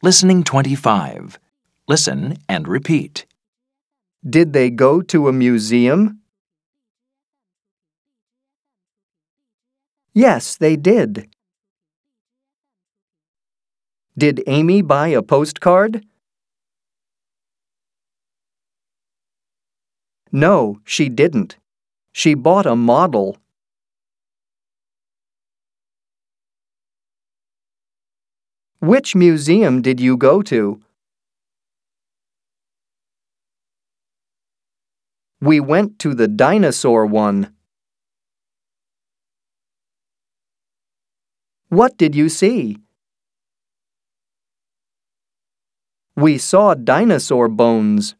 Listening 25. Listen and repeat. Did they go to a museum? Yes, they did. Did Amy buy a postcard? No, she didn't. She bought a model. Which museum did you go to? We went to the dinosaur one. What did you see? We saw dinosaur bones.